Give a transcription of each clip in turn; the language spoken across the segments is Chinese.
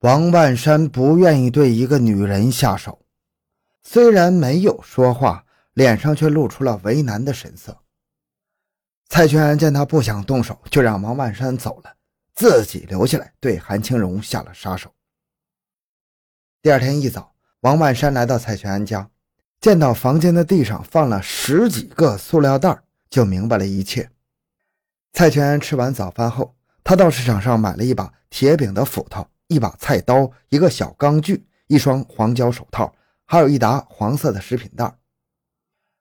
王万山不愿意对一个女人下手，虽然没有说话，脸上却露出了为难的神色。蔡全安见他不想动手，就让王万山走了，自己留下来对韩青荣下了杀手。第二天一早，王万山来到蔡全安家，见到房间的地上放了十几个塑料袋，就明白了一切。蔡全安吃完早饭后，他到市场上买了一把铁柄的斧头。一把菜刀，一个小钢锯，一双黄胶手套，还有一沓黄色的食品袋。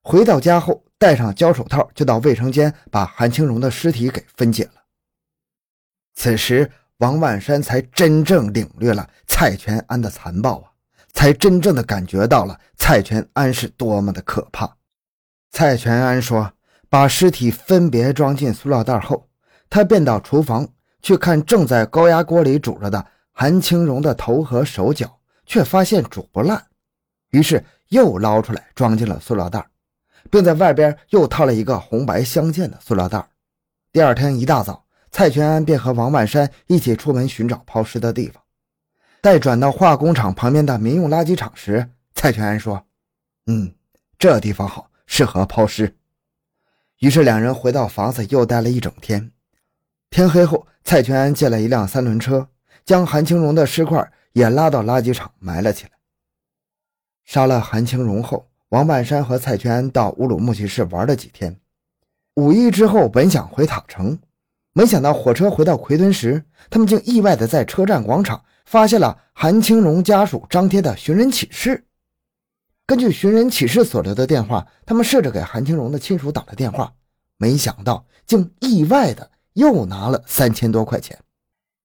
回到家后，戴上胶手套，就到卫生间把韩青荣的尸体给分解了。此时，王万山才真正领略了蔡全安的残暴啊，才真正的感觉到了蔡全安是多么的可怕。蔡全安说：“把尸体分别装进塑料袋后，他便到厨房去看正在高压锅里煮着的。”韩青荣的头和手脚却发现煮不烂，于是又捞出来装进了塑料袋，并在外边又套了一个红白相间的塑料袋。第二天一大早，蔡全安便和王万山一起出门寻找抛尸的地方。待转到化工厂旁边的民用垃圾场时，蔡全安说：“嗯，这地方好，适合抛尸。”于是两人回到房子，又待了一整天。天黑后，蔡全安借了一辆三轮车。将韩青荣的尸块也拉到垃圾场埋了起来。杀了韩青荣后，王半山和蔡全安到乌鲁木齐市玩了几天。五一之后，本想回塔城，没想到火车回到奎屯时，他们竟意外的在车站广场发现了韩青荣家属张贴的寻人启事。根据寻人启事所留的电话，他们试着给韩青荣的亲属打了电话，没想到竟意外的又拿了三千多块钱。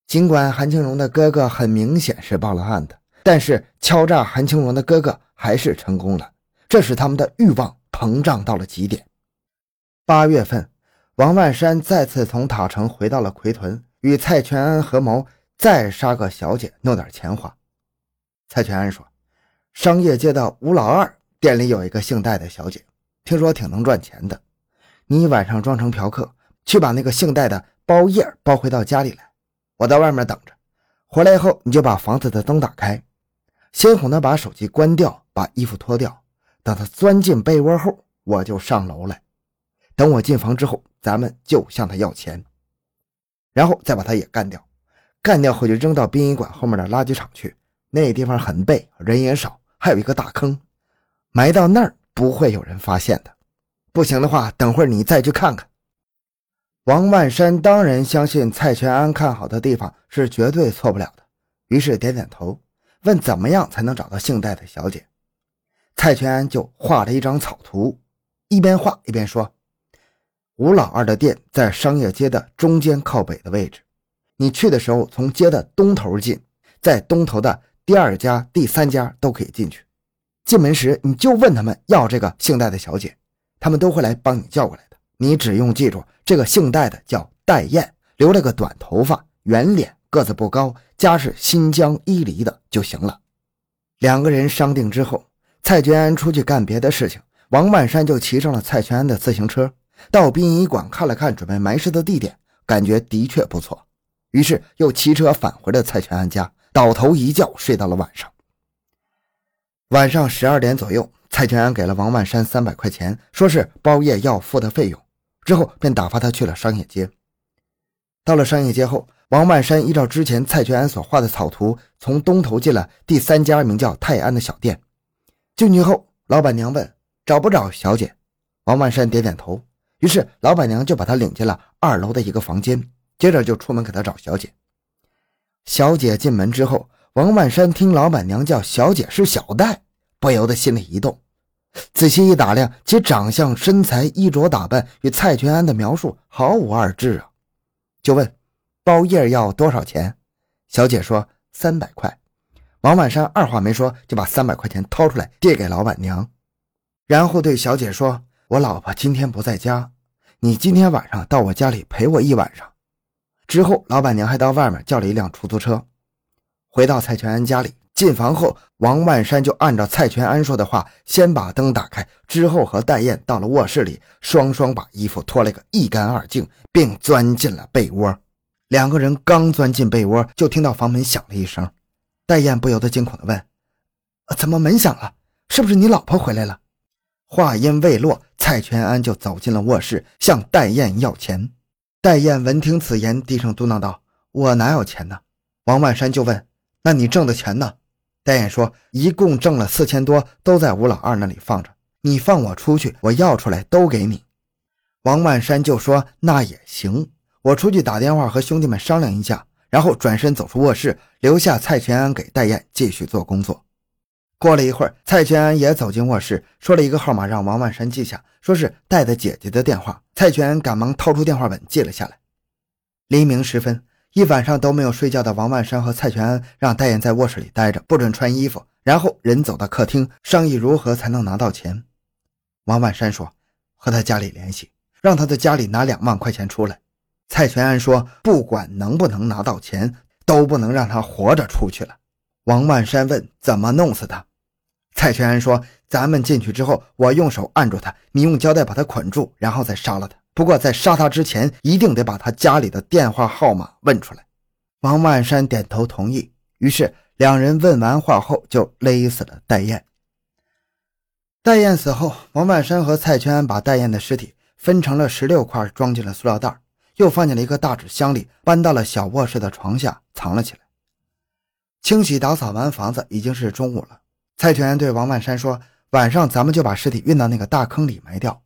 尽管韩青荣的哥哥很明显是报了案的，但是敲诈韩青荣的哥哥还是成功了，这使他们的欲望膨胀到了极点。八月份，王万山再次从塔城回到了奎屯，与蔡全安合谋再杀个小姐，弄点钱花。蔡全安说：“商业街的吴老二店里有一个姓戴的小姐，听说挺能赚钱的。你晚上装成嫖客，去把那个姓戴的包叶包回到家里来。”我在外面等着，回来以后你就把房子的灯打开，先哄他把手机关掉，把衣服脱掉。等他钻进被窝后，我就上楼来。等我进房之后，咱们就向他要钱，然后再把他也干掉。干掉后就扔到殡仪馆后面的垃圾场去，那地方很背，人也少，还有一个大坑，埋到那儿不会有人发现的。不行的话，等会儿你再去看看。王万山当然相信蔡全安看好的地方是绝对错不了的，于是点点头，问怎么样才能找到姓戴的小姐。蔡全安就画了一张草图，一边画一边说：“吴老二的店在商业街的中间靠北的位置，你去的时候从街的东头进，在东头的第二家、第三家都可以进去。进门时你就问他们要这个姓戴的小姐，他们都会来帮你叫过来的。你只用记住。”这个姓戴的叫戴燕，留了个短头发，圆脸，个子不高，家是新疆伊犁的就行了。两个人商定之后，蔡全安出去干别的事情，王万山就骑上了蔡全安的自行车，到殡仪馆看了看准备埋尸的地点，感觉的确不错，于是又骑车返回了蔡全安家，倒头一觉睡到了晚上。晚上十二点左右，蔡全安给了王万山三百块钱，说是包夜要付的费用。之后便打发他去了商业街。到了商业街后，王万山依照之前蔡全安所画的草图，从东头进了第三家名叫泰安的小店。进去后，老板娘问找不找小姐，王万山点点头。于是老板娘就把他领进了二楼的一个房间，接着就出门给他找小姐。小姐进门之后，王万山听老板娘叫小姐是小戴，不由得心里一动。仔细一打量，其长相、身材、衣着打扮与蔡全安的描述毫无二致啊！就问包夜要多少钱？小姐说三百块。王万山二话没说，就把三百块钱掏出来递给老板娘，然后对小姐说：“我老婆今天不在家，你今天晚上到我家里陪我一晚上。”之后，老板娘还到外面叫了一辆出租车，回到蔡全安家里。进房后，王万山就按照蔡全安说的话，先把灯打开，之后和戴燕到了卧室里，双双把衣服脱了个一干二净，并钻进了被窝。两个人刚钻进被窝，就听到房门响了一声，戴燕不由得惊恐地问：“怎么门响了？是不是你老婆回来了？”话音未落，蔡全安就走进了卧室，向戴燕要钱。戴燕闻听此言，低声嘟囔道：“我哪有钱呢？”王万山就问：“那你挣的钱呢？”戴燕说：“一共挣了四千多，都在吴老二那里放着。你放我出去，我要出来都给你。”王万山就说：“那也行，我出去打电话和兄弟们商量一下。”然后转身走出卧室，留下蔡全安给戴燕继续做工作。过了一会儿，蔡全安也走进卧室，说了一个号码让王万山记下，说是戴的姐姐的电话。蔡全安赶忙掏出电话本记了下来。黎明时分，一晚上都没有睡觉的王万山和蔡全安让戴燕在卧室里待着，不准穿衣服，然后人走到客厅，商议如何才能拿到钱。王万山说：“和他家里联系，让他在家里拿两万块钱出来。”蔡全安说：“不管能不能拿到钱，都不能让他活着出去了。”王万山问：“怎么弄死他？”蔡全安说：“咱们进去之后，我用手按住他，你用胶带把他捆住，然后再杀了他。不过在杀他之前，一定得把他家里的电话号码问出来。”王万山点头同意。于是两人问完话后，就勒死了戴燕。戴燕死后，王万山和蔡全安把戴燕的尸体分成了十六块，装进了塑料袋。又放进了一个大纸箱里，搬到了小卧室的床下藏了起来。清洗打扫完房子，已经是中午了。蔡全对王万山说：“晚上咱们就把尸体运到那个大坑里埋掉。”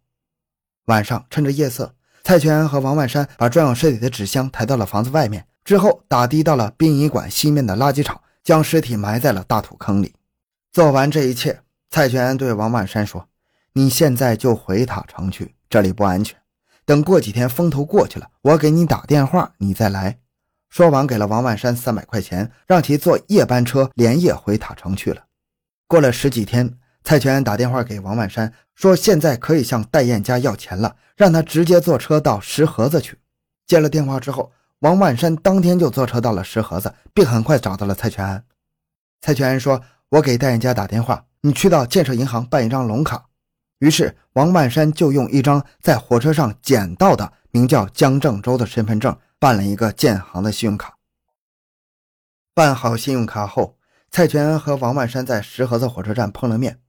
晚上趁着夜色，蔡全和王万山把装有尸体的纸箱抬到了房子外面，之后打的到了殡仪馆西面的垃圾场，将尸体埋在了大土坑里。做完这一切，蔡全对王万山说：“你现在就回塔城去，这里不安全。”等过几天风头过去了，我给你打电话，你再来。说完，给了王万山三百块钱，让其坐夜班车连夜回塔城去了。过了十几天，蔡全打电话给王万山，说现在可以向戴燕家要钱了，让他直接坐车到石河子去。接了电话之后，王万山当天就坐车到了石河子，并很快找到了蔡全安。蔡全安说：“我给戴燕家打电话，你去到建设银行办一张龙卡。”于是，王万山就用一张在火车上捡到的名叫江正洲的身份证办了一个建行的信用卡。办好信用卡后，蔡全安和王万山在石河子火车站碰了面。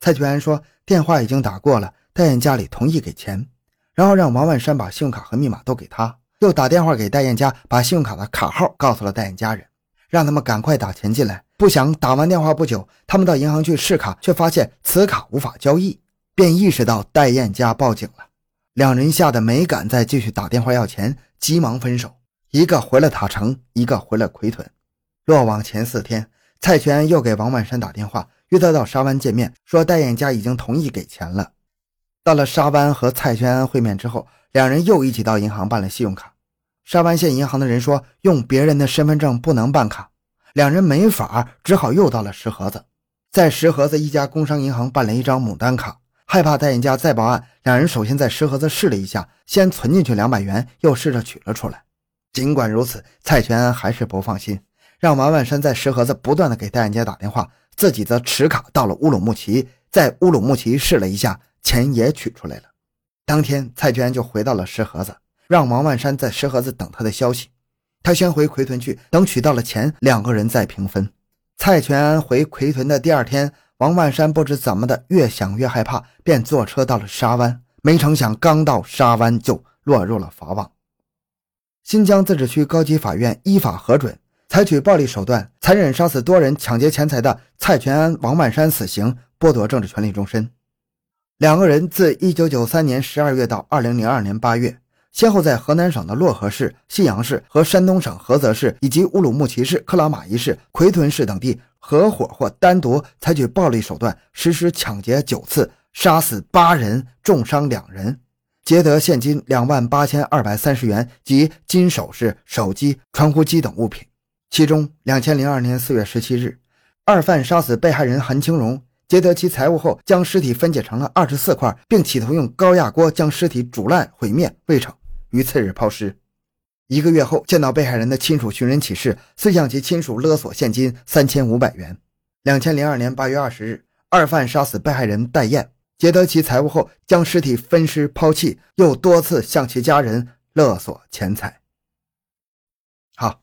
蔡全安说：“电话已经打过了，戴燕家里同意给钱，然后让王万山把信用卡和密码都给他。又打电话给戴燕家，把信用卡的卡号告诉了戴燕家人，让他们赶快打钱进来。不想打完电话不久，他们到银行去试卡，却发现此卡无法交易。”便意识到戴燕家报警了，两人吓得没敢再继续打电话要钱，急忙分手，一个回了塔城，一个回了奎屯。落网前四天，蔡全又给王万山打电话，约他到沙湾见面，说戴燕家已经同意给钱了。到了沙湾和蔡全安会面之后，两人又一起到银行办了信用卡。沙湾县银行的人说用别人的身份证不能办卡，两人没法，只好又到了石河子，在石河子一家工商银行办了一张牡丹卡。害怕戴燕家再报案，两人首先在石河子试了一下，先存进去两百元，又试着取了出来。尽管如此，蔡全安还是不放心，让王万山在石河子不断的给戴燕家打电话，自己则持卡到了乌鲁木齐，在乌鲁木齐试了一下，钱也取出来了。当天，蔡全安就回到了石河子，让王万山在石河子等他的消息。他先回奎屯去，等取到了钱，两个人再平分。蔡全安回奎屯的第二天。王万山不知怎么的，越想越害怕，便坐车到了沙湾。没成想，刚到沙湾就落入了法网。新疆自治区高级法院依法核准，采取暴力手段残忍杀死多人、抢劫钱财的蔡全安、王万山死刑，剥夺政治权利终身。两个人自1993年12月到2002年8月，先后在河南省的漯河市、信阳市和山东省菏泽市以及乌鲁木齐市、克拉玛依市、奎屯市等地。合伙或单独采取暴力手段实施抢劫九次，杀死八人，重伤两人，劫得现金两万八千二百三十元及金首饰、手机、传呼机等物品。其中，两千零二年四月十七日，二犯杀死被害人韩青荣，劫得其财物后，将尸体分解成了二十四块，并企图用高压锅将尸体煮烂毁灭，未成，于次日抛尸。一个月后，见到被害人的亲属寻人启事，遂向其亲属勒索现金三千五百元。两千零二年八月二十日，二犯杀死被害人戴燕，劫得其财物后，将尸体分尸抛弃，又多次向其家人勒索钱财。好，